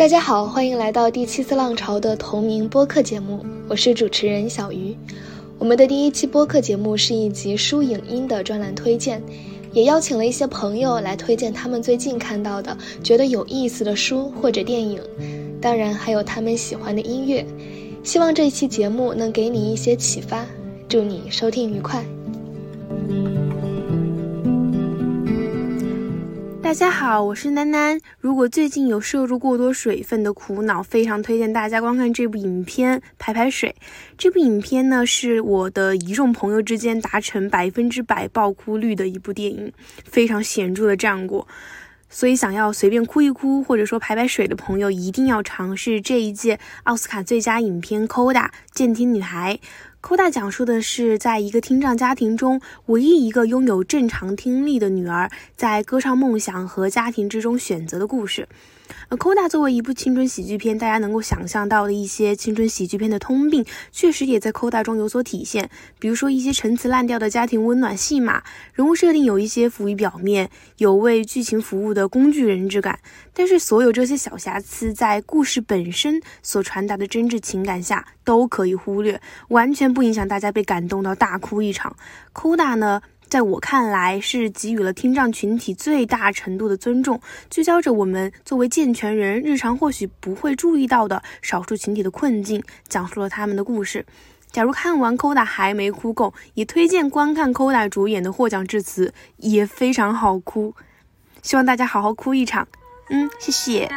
大家好，欢迎来到第七次浪潮的同名播客节目，我是主持人小鱼。我们的第一期播客节目是一集书影音的专栏推荐，也邀请了一些朋友来推荐他们最近看到的觉得有意思的书或者电影，当然还有他们喜欢的音乐。希望这一期节目能给你一些启发，祝你收听愉快。大家好，我是楠楠。如果最近有摄入过多水分的苦恼，非常推荐大家观看这部影片《排排水》。这部影片呢，是我的一众朋友之间达成百分之百爆哭率的一部电影，非常显著的战果。所以，想要随便哭一哭，或者说排排水的朋友，一定要尝试这一届奥斯卡最佳影片《Coda 监听女孩》。科大讲述的是，在一个听障家庭中，唯一一个拥有正常听力的女儿，在歌唱梦想和家庭之中选择的故事。而 Koda 作为一部青春喜剧片，大家能够想象到的一些青春喜剧片的通病，确实也在 Koda 中有所体现。比如说一些陈词滥调的家庭温暖戏码，人物设定有一些浮于表面，有为剧情服务的工具人之感。但是所有这些小瑕疵，在故事本身所传达的真挚情感下，都可以忽略，完全不影响大家被感动到大哭一场。Koda 呢？在我看来，是给予了听障群体最大程度的尊重，聚焦着我们作为健全人日常或许不会注意到的少数群体的困境，讲述了他们的故事。假如看完《Koda》还没哭够，也推荐观看《Koda》主演的获奖致辞，也非常好哭。希望大家好好哭一场。嗯，谢谢。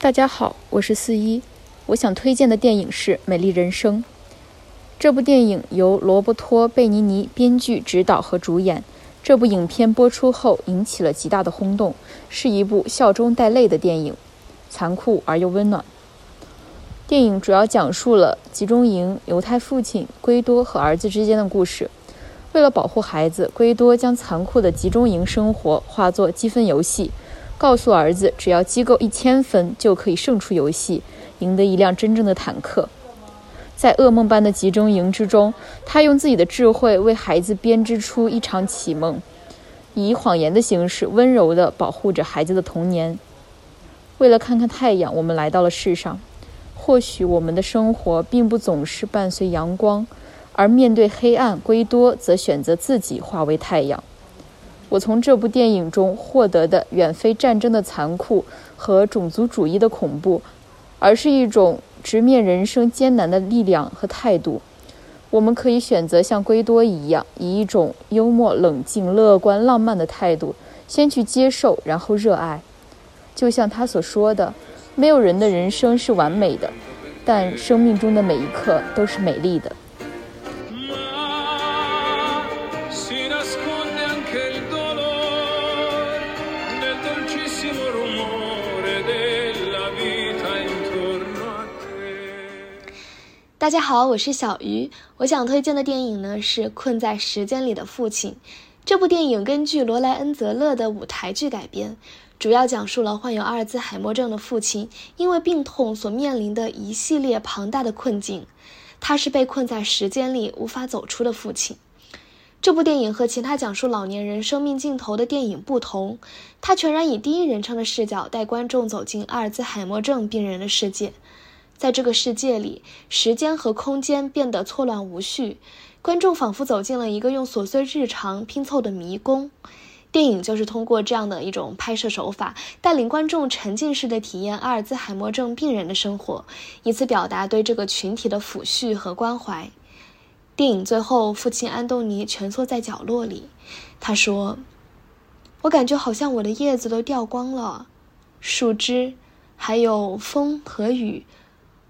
大家好，我是四一。我想推荐的电影是《美丽人生》。这部电影由罗伯托·贝尼尼编剧、指导和主演。这部影片播出后引起了极大的轰动，是一部笑中带泪的电影，残酷而又温暖。电影主要讲述了集中营犹太父亲圭多和儿子之间的故事。为了保护孩子，圭多将残酷的集中营生活化作积分游戏，告诉儿子，只要积够一千分就可以胜出游戏，赢得一辆真正的坦克。在噩梦般的集中营之中，他用自己的智慧为孩子编织出一场启蒙，以谎言的形式温柔地保护着孩子的童年。为了看看太阳，我们来到了世上。或许我们的生活并不总是伴随阳光。而面对黑暗，圭多则选择自己化为太阳。我从这部电影中获得的远非战争的残酷和种族主义的恐怖，而是一种直面人生艰难的力量和态度。我们可以选择像圭多一样，以一种幽默、冷静、乐观、浪漫的态度，先去接受，然后热爱。就像他所说的：“没有人的人生是完美的，但生命中的每一刻都是美丽的。”大家好，我是小鱼。我想推荐的电影呢是《困在时间里的父亲》。这部电影根据罗莱恩·泽勒的舞台剧改编，主要讲述了患有阿尔兹海默症的父亲因为病痛所面临的一系列庞大的困境。他是被困在时间里无法走出的父亲。这部电影和其他讲述老年人生命尽头的电影不同，它全然以第一人称的视角带观众走进阿尔兹海默症病人的世界。在这个世界里，时间和空间变得错乱无序，观众仿佛走进了一个用琐碎日常拼凑的迷宫。电影就是通过这样的一种拍摄手法，带领观众沉浸式的体验阿尔兹海默症病人的生活，以此表达对这个群体的抚恤和关怀。电影最后，父亲安东尼蜷缩在角落里，他说：“我感觉好像我的叶子都掉光了，树枝，还有风和雨。”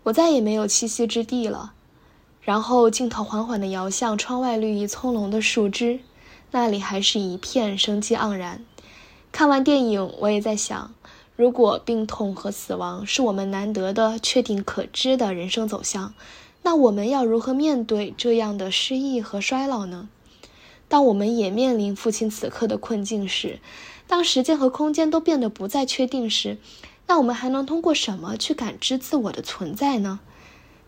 我再也没有栖息之地了。然后镜头缓缓地摇向窗外绿意葱茏的树枝，那里还是一片生机盎然。看完电影，我也在想，如果病痛和死亡是我们难得的确定可知的人生走向，那我们要如何面对这样的失意和衰老呢？当我们也面临父亲此刻的困境时，当时间和空间都变得不再确定时，那我们还能通过什么去感知自我的存在呢？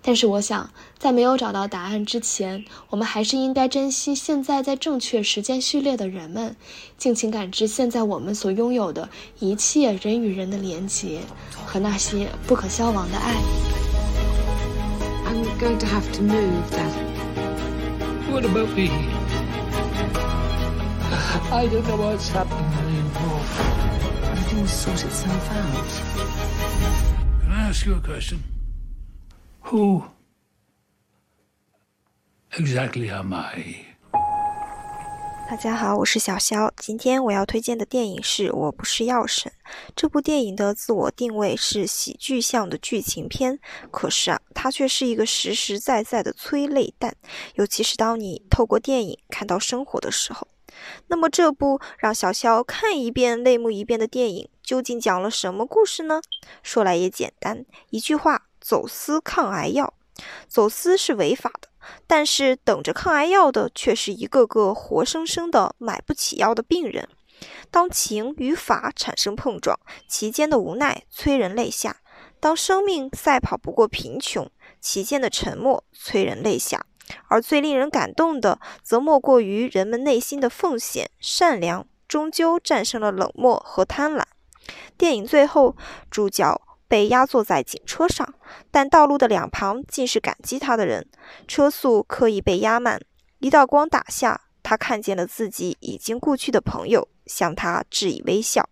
但是，我想，在没有找到答案之前，我们还是应该珍惜现在在正确时间序列的人们，尽情感知现在我们所拥有的一切人与人的连结和那些不可消亡的爱。I'm going to have to move, Dad. What about me? I don't know what's happening anymore. Everything will sort itself out. Ask you a question? Who exactly am I? 大家好，我是小肖。今天我要推荐的电影是《我不是药神》。这部电影的自我定位是喜剧向的剧情片，可是啊，它却是一个实实在在的催泪弹，尤其是当你透过电影看到生活的时候。那么，这部让小肖看一遍泪目一遍的电影，究竟讲了什么故事呢？说来也简单，一句话：走私抗癌药。走私是违法的。但是等着抗癌药的却是一个个活生生的买不起药的病人。当情与法产生碰撞，其间的无奈催人泪下；当生命赛跑不过贫穷，其间的沉默催人泪下。而最令人感动的，则莫过于人们内心的奉献、善良，终究战胜了冷漠和贪婪。电影最后，主角。被压坐在警车上，但道路的两旁尽是感激他的人。车速刻意被压慢，一道光打下，他看见了自己已经故去的朋友，向他致以微笑。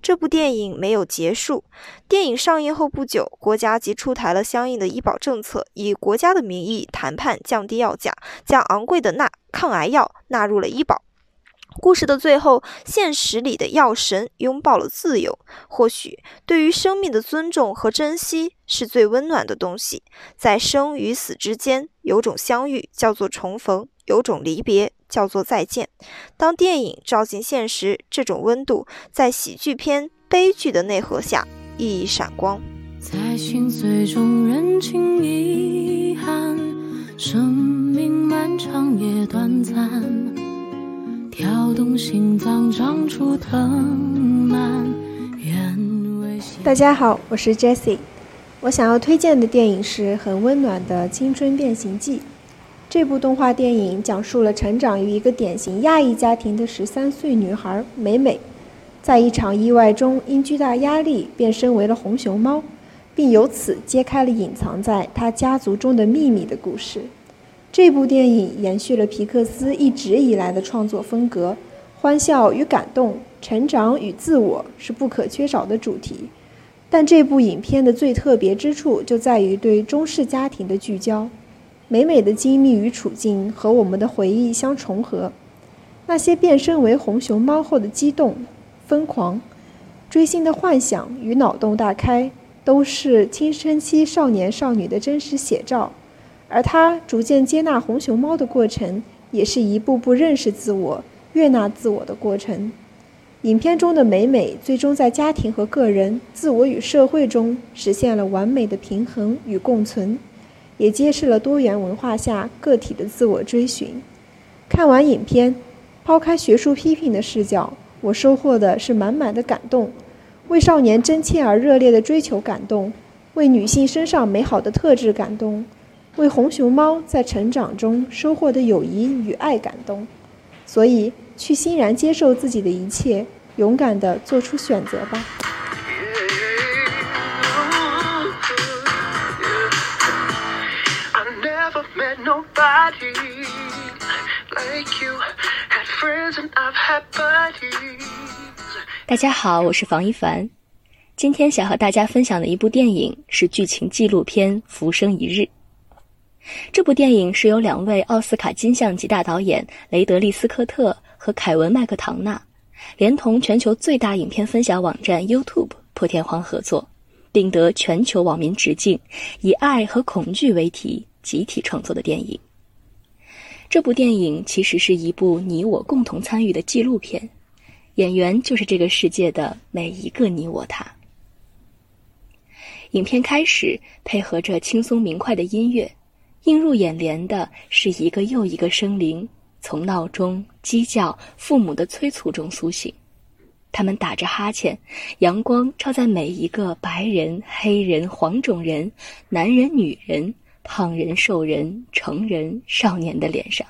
这部电影没有结束。电影上映后不久，国家即出台了相应的医保政策，以国家的名义谈判降低药价，将昂贵的纳抗癌药纳入了医保。故事的最后，现实里的药神拥抱了自由。或许，对于生命的尊重和珍惜是最温暖的东西。在生与死之间，有种相遇叫做重逢，有种离别叫做再见。当电影照进现实，这种温度在喜剧片悲剧的内核下熠熠闪光。在心碎中认清遗憾，生命漫长也短暂。跳动心脏长出藤蔓眼为大家好，我是 Jessie。我想要推荐的电影是很温暖的《青春变形记》。这部动画电影讲述了成长于一个典型亚裔家庭的十三岁女孩美美，在一场意外中因巨大压力变身为了红熊猫，并由此揭开了隐藏在她家族中的秘密的故事。这部电影延续了皮克斯一直以来的创作风格，欢笑与感动、成长与自我是不可缺少的主题。但这部影片的最特别之处就在于对中式家庭的聚焦，美美的经历与处境和我们的回忆相重合。那些变身为红熊猫后的激动、疯狂、追星的幻想与脑洞大开，都是青春期少年少女的真实写照。而他逐渐接纳红熊猫的过程，也是一步步认识自我、悦纳自我的过程。影片中的美美，最终在家庭和个人、自我与社会中实现了完美的平衡与共存，也揭示了多元文化下个体的自我追寻。看完影片，抛开学术批评的视角，我收获的是满满的感动，为少年真切而热烈的追求感动，为女性身上美好的特质感动。为红熊猫在成长中收获的友谊与爱感动，所以去欣然接受自己的一切，勇敢地做出选择吧。大家好，我是房一凡，今天想和大家分享的一部电影是剧情纪录片《浮生一日》。这部电影是由两位奥斯卡金像级大导演雷德利·斯科特和凯文·麦克唐纳，连同全球最大影片分享网站 YouTube 破天荒合作，并得全球网民致敬，以爱和恐惧为题集体创作的电影。这部电影其实是一部你我共同参与的纪录片，演员就是这个世界的每一个你我他。影片开始配合着轻松明快的音乐。映入眼帘的是一个又一个生灵，从闹钟、鸡叫、父母的催促中苏醒。他们打着哈欠，阳光照在每一个白人、黑人、黄种人、男人、女人、胖人、瘦人、成人、少年的脸上。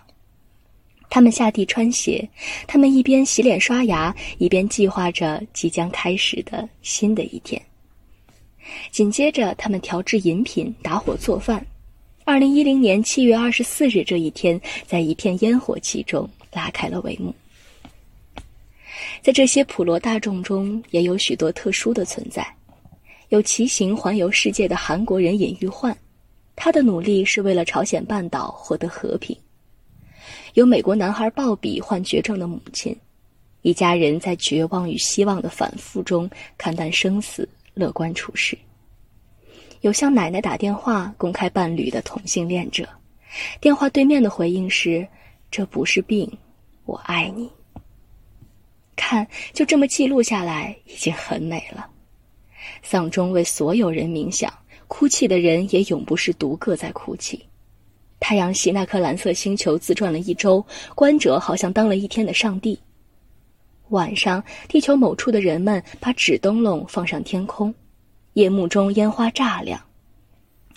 他们下地穿鞋，他们一边洗脸刷牙，一边计划着即将开始的新的一天。紧接着，他们调制饮品，打火做饭。二零一零年七月二十四日这一天，在一片烟火气中拉开了帷幕。在这些普罗大众中，也有许多特殊的存在。有骑行环游世界的韩国人尹玉焕，他的努力是为了朝鲜半岛获得和平。有美国男孩鲍比患绝症的母亲，一家人在绝望与希望的反复中看淡生死，乐观处事。有向奶奶打电话公开伴侣的同性恋者，电话对面的回应是：“这不是病，我爱你。”看，就这么记录下来，已经很美了。丧钟为所有人冥想，哭泣的人也永不是独个在哭泣。太阳系那颗蓝色星球自转了一周，观者好像当了一天的上帝。晚上，地球某处的人们把纸灯笼放上天空，夜幕中烟花炸亮，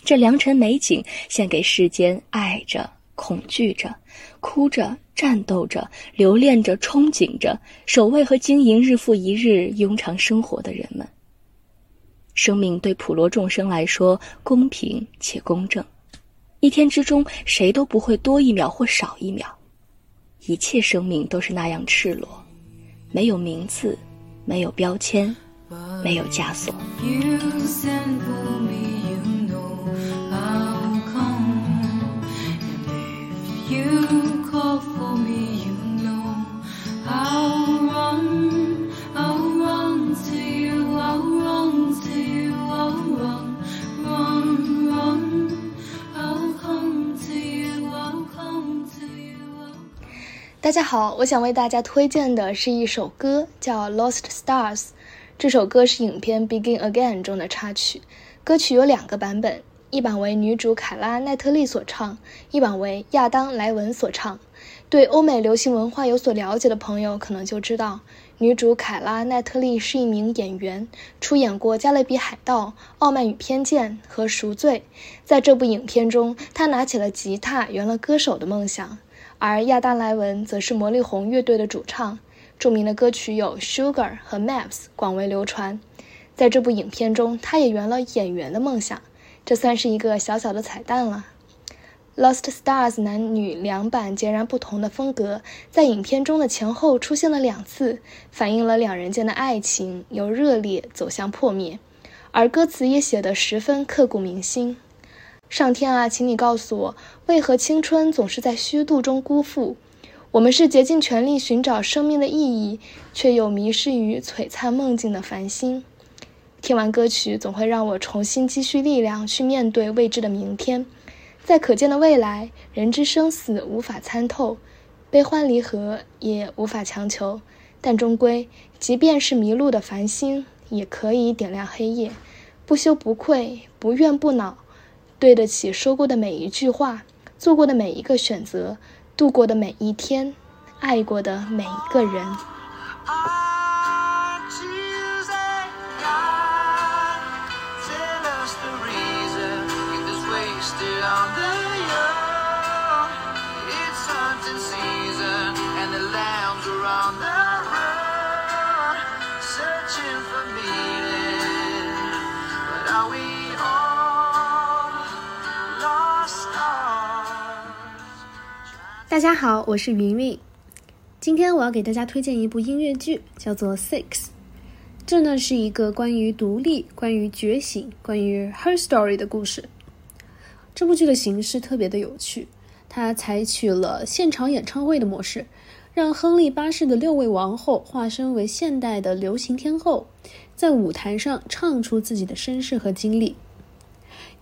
这良辰美景献给世间爱着、恐惧着、哭着。战斗着，留恋着，憧憬着，守卫和经营日复一日庸常生活的人们。生命对普罗众生来说公平且公正，一天之中谁都不会多一秒或少一秒，一切生命都是那样赤裸，没有名字，没有标签，没有枷锁。大家好，我想为大家推荐的是一首歌，叫《Lost Stars》。这首歌是影片《Begin Again》中的插曲。歌曲有两个版本，一版为女主凯拉奈特利所唱，一版为亚当莱文所唱。对欧美流行文化有所了解的朋友可能就知道，女主凯拉奈特利是一名演员，出演过《加勒比海盗》《傲慢与偏见》和《赎罪》。在这部影片中，她拿起了吉他，圆了歌手的梦想。而亚当·莱文则是魔力红乐队的主唱，著名的歌曲有《Sugar》和《Maps》，广为流传。在这部影片中，他也圆了演员的梦想，这算是一个小小的彩蛋了。《Lost Stars》男女两版截然不同的风格，在影片中的前后出现了两次，反映了两人间的爱情由热烈走向破灭，而歌词也写得十分刻骨铭心。上天啊，请你告诉我，为何青春总是在虚度中辜负？我们是竭尽全力寻找生命的意义，却又迷失于璀璨梦境的繁星。听完歌曲，总会让我重新积蓄力量，去面对未知的明天。在可见的未来，人之生死无法参透，悲欢离合也无法强求。但终归，即便是迷路的繁星，也可以点亮黑夜。不羞不愧，不怨不恼。对得起说过的每一句话，做过的每一个选择，度过的每一天，爱过的每一个人。大家好，我是云云。今天我要给大家推荐一部音乐剧，叫做《Six》。这呢是一个关于独立、关于觉醒、关于 Her Story 的故事。这部剧的形式特别的有趣，它采取了现场演唱会的模式，让亨利八世的六位王后化身为现代的流行天后，在舞台上唱出自己的身世和经历。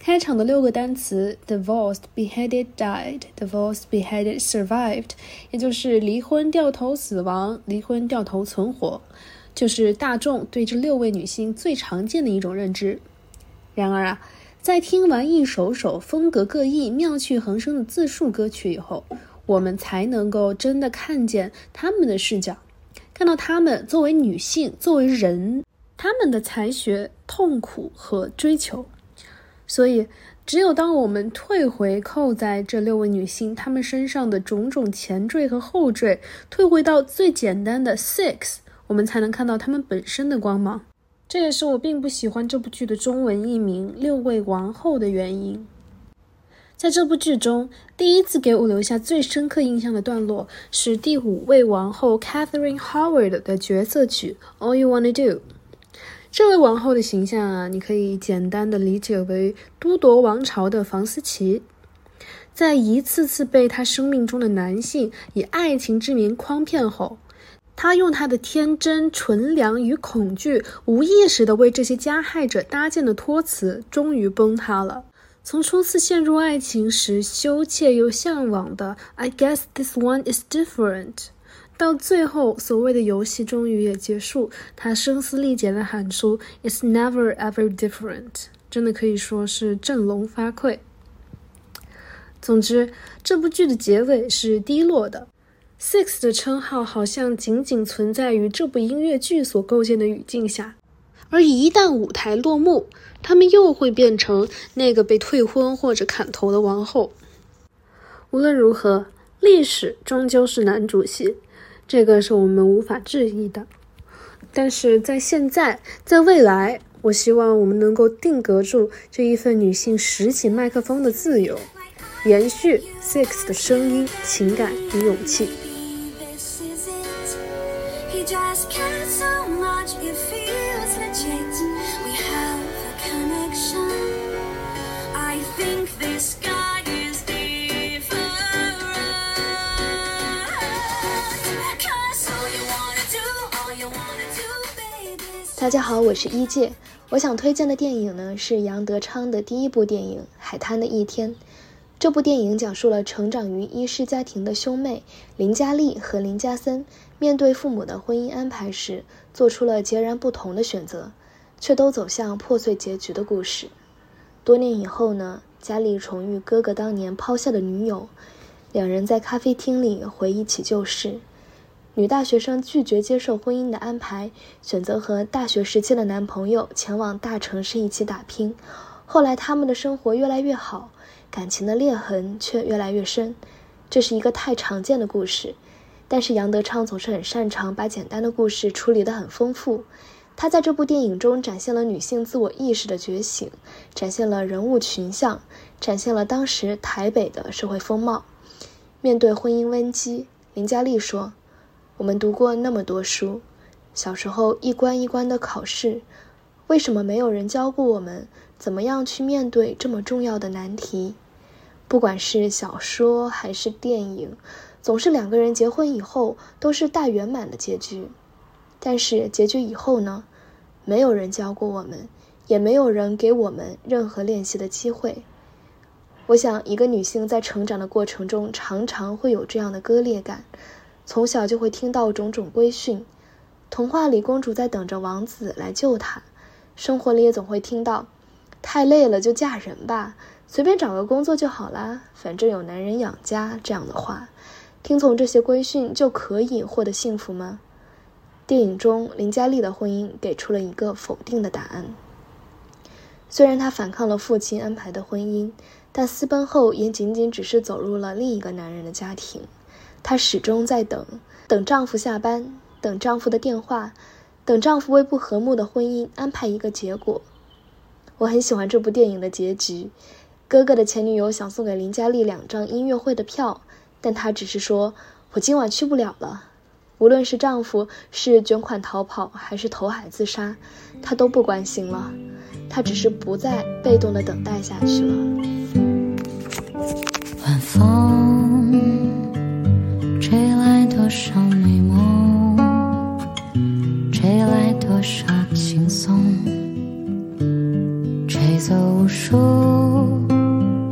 开场的六个单词：divorced, beheaded, died, divorced, beheaded, survived，也就是离婚、掉头、死亡、离婚、掉头、存活，就是大众对这六位女性最常见的一种认知。然而啊，在听完一首首风格各异、妙趣横生的自述歌曲以后，我们才能够真的看见他们的视角，看到他们作为女性、作为人，他们的才学、痛苦和追求。所以，只有当我们退回扣在这六位女性她们身上的种种前缀和后缀，退回到最简单的 six，我们才能看到她们本身的光芒。这也是我并不喜欢这部剧的中文译名《六位王后》的原因。在这部剧中，第一次给我留下最深刻印象的段落是第五位王后 Catherine Howard 的角色曲《All You Wanna Do》。这位王后的形象啊，你可以简单的理解为都铎王朝的房思琪。在一次次被她生命中的男性以爱情之名诓骗后，她用她的天真、纯良与恐惧，无意识的为这些加害者搭建的托词，终于崩塌了。从初次陷入爱情时羞怯又向往的 "I guess this one is different"，到最后所谓的游戏终于也结束，他声嘶力竭地喊出 "It's never ever different"，真的可以说是振聋发聩。总之，这部剧的结尾是低落的，Six 的称号好像仅仅存在于这部音乐剧所构建的语境下。而一旦舞台落幕，他们又会变成那个被退婚或者砍头的王后。无论如何，历史终究是男主戏，这个是我们无法质疑的。但是在现在，在未来，我希望我们能够定格住这一份女性拾起麦克风的自由，延续 Six 的声音、情感与勇气。大家好，我是一介。我想推荐的电影呢是杨德昌的第一部电影《海滩的一天》。这部电影讲述了成长于医师家庭的兄妹林嘉丽和林嘉森，面对父母的婚姻安排时，做出了截然不同的选择，却都走向破碎结局的故事。多年以后呢，嘉丽重遇哥哥当年抛下的女友，两人在咖啡厅里回忆起旧事。女大学生拒绝接受婚姻的安排，选择和大学时期的男朋友前往大城市一起打拼。后来，他们的生活越来越好，感情的裂痕却越来越深。这是一个太常见的故事，但是杨德昌总是很擅长把简单的故事处理得很丰富。他在这部电影中展现了女性自我意识的觉醒，展现了人物群像，展现了当时台北的社会风貌。面对婚姻危机，林嘉丽说。我们读过那么多书，小时候一关一关的考试，为什么没有人教过我们怎么样去面对这么重要的难题？不管是小说还是电影，总是两个人结婚以后都是大圆满的结局。但是结局以后呢？没有人教过我们，也没有人给我们任何练习的机会。我想，一个女性在成长的过程中，常常会有这样的割裂感。从小就会听到种种规训，童话里公主在等着王子来救她，生活里也总会听到，太累了就嫁人吧，随便找个工作就好啦，反正有男人养家这样的话，听从这些规训就可以获得幸福吗？电影中林嘉丽的婚姻给出了一个否定的答案。虽然她反抗了父亲安排的婚姻，但私奔后也仅仅只是走入了另一个男人的家庭。她始终在等，等丈夫下班，等丈夫的电话，等丈夫为不和睦的婚姻安排一个结果。我很喜欢这部电影的结局。哥哥的前女友想送给林嘉丽两张音乐会的票，但她只是说：“我今晚去不了了。”无论是丈夫是卷款逃跑，还是投海自杀，她都不关心了。她只是不再被动的等待下去了。吹来多少美梦，吹来多少轻松，吹走无数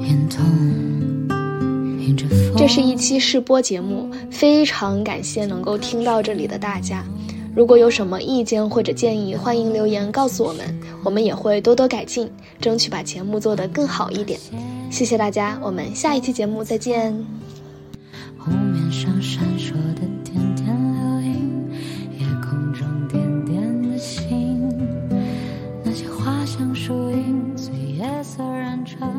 眼痛。这是一期试播节目，非常感谢能够听到这里的大家。如果有什么意见或者建议，欢迎留言告诉我们，我们也会多多改进，争取把节目做得更好一点。谢谢大家，我们下一期节目再见。天上闪烁的点点流萤，夜空中点点的星，那些花香树影，随夜色染成。